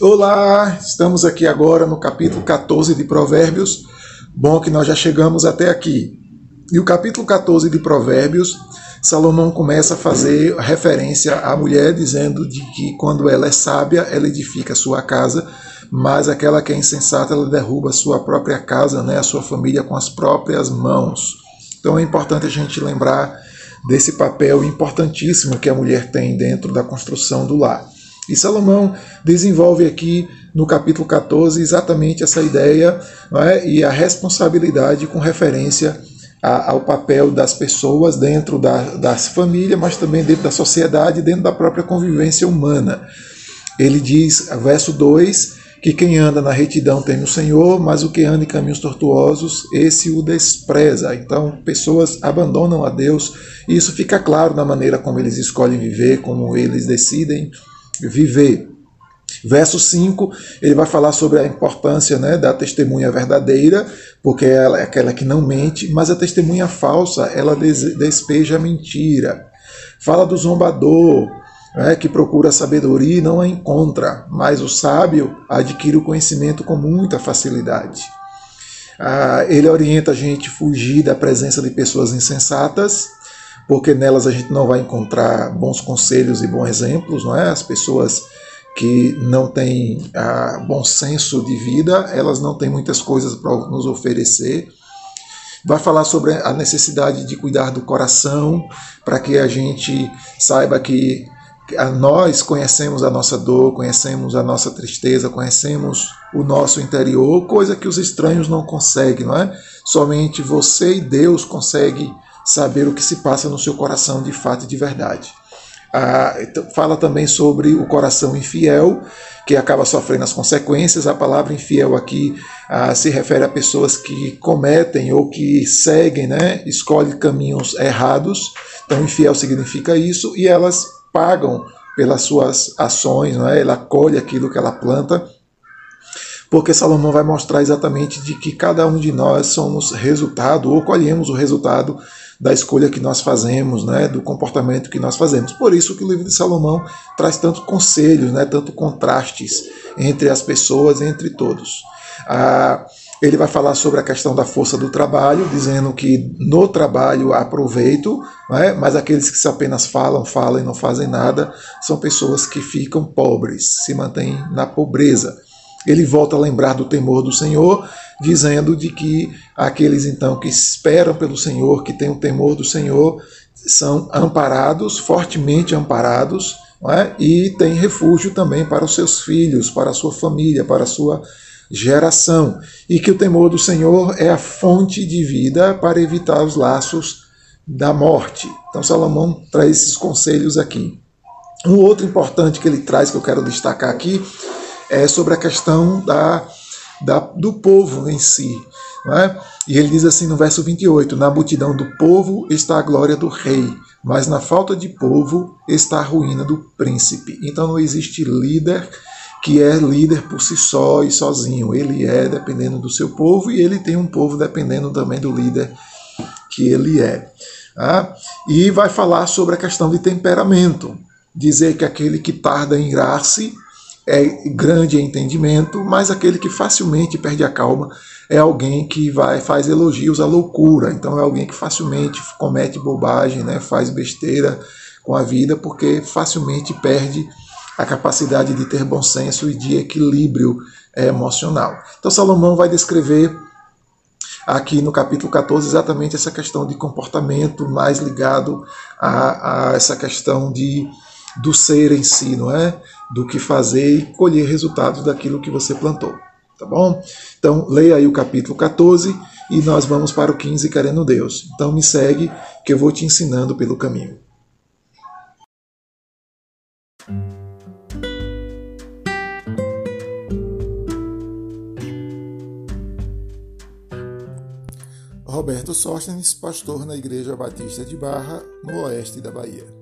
Olá, estamos aqui agora no capítulo 14 de Provérbios. Bom que nós já chegamos até aqui. E o capítulo 14 de Provérbios, Salomão começa a fazer referência à mulher, dizendo de que quando ela é sábia, ela edifica a sua casa, mas aquela que é insensata, ela derruba a sua própria casa, né, a sua família com as próprias mãos. Então é importante a gente lembrar desse papel importantíssimo que a mulher tem dentro da construção do lar. E Salomão desenvolve aqui no capítulo 14 exatamente essa ideia é? e a responsabilidade com referência a, ao papel das pessoas dentro da, das famílias, mas também dentro da sociedade, dentro da própria convivência humana. Ele diz, verso 2, que quem anda na retidão teme o Senhor, mas o que anda em caminhos tortuosos, esse o despreza. Então, pessoas abandonam a Deus, e isso fica claro na maneira como eles escolhem viver, como eles decidem viver. Verso 5, ele vai falar sobre a importância né, da testemunha verdadeira, porque ela é aquela que não mente, mas a testemunha falsa, ela despeja a mentira. Fala do zombador, né, que procura sabedoria e não a encontra, mas o sábio adquire o conhecimento com muita facilidade. Ah, ele orienta a gente a fugir da presença de pessoas insensatas, porque nelas a gente não vai encontrar bons conselhos e bons exemplos, não é? As pessoas que não têm ah, bom senso de vida, elas não têm muitas coisas para nos oferecer. Vai falar sobre a necessidade de cuidar do coração, para que a gente saiba que nós conhecemos a nossa dor, conhecemos a nossa tristeza, conhecemos o nosso interior, coisa que os estranhos não conseguem, não é? Somente você e Deus conseguem saber o que se passa no seu coração de fato e de verdade. Ah, então, fala também sobre o coração infiel, que acaba sofrendo as consequências. A palavra infiel aqui ah, se refere a pessoas que cometem ou que seguem, né, escolhem caminhos errados. Então, infiel significa isso, e elas pagam pelas suas ações, não é? ela colhe aquilo que ela planta porque Salomão vai mostrar exatamente de que cada um de nós somos resultado ou colhemos o resultado da escolha que nós fazemos, né, do comportamento que nós fazemos. Por isso que o livro de Salomão traz tantos conselhos, né, tanto contrastes entre as pessoas, entre todos. Ah, ele vai falar sobre a questão da força do trabalho, dizendo que no trabalho há proveito, né, mas aqueles que apenas falam, falam e não fazem nada são pessoas que ficam pobres, se mantêm na pobreza. Ele volta a lembrar do temor do Senhor, dizendo de que aqueles então que esperam pelo Senhor, que têm o temor do Senhor, são amparados, fortemente amparados, é? e têm refúgio também para os seus filhos, para a sua família, para a sua geração. E que o temor do Senhor é a fonte de vida para evitar os laços da morte. Então Salomão traz esses conselhos aqui. Um outro importante que ele traz, que eu quero destacar aqui, é sobre a questão da, da, do povo em si. É? E ele diz assim no verso 28: Na multidão do povo está a glória do rei, mas na falta de povo está a ruína do príncipe. Então não existe líder que é líder por si só e sozinho. Ele é dependendo do seu povo e ele tem um povo dependendo também do líder que ele é. Tá? E vai falar sobre a questão de temperamento. Dizer que aquele que tarda em irar-se é grande em entendimento, mas aquele que facilmente perde a calma é alguém que vai faz elogios à loucura. Então é alguém que facilmente comete bobagem, né, faz besteira com a vida, porque facilmente perde a capacidade de ter bom senso e de equilíbrio é, emocional. Então Salomão vai descrever aqui no capítulo 14 exatamente essa questão de comportamento mais ligado a, a essa questão de do ser em si, não é? Do que fazer e colher resultados daquilo que você plantou, tá bom? Então, leia aí o capítulo 14 e nós vamos para o 15, querendo Deus. Então, me segue que eu vou te ensinando pelo caminho. Roberto Sóstenes, pastor na Igreja Batista de Barra, no oeste da Bahia.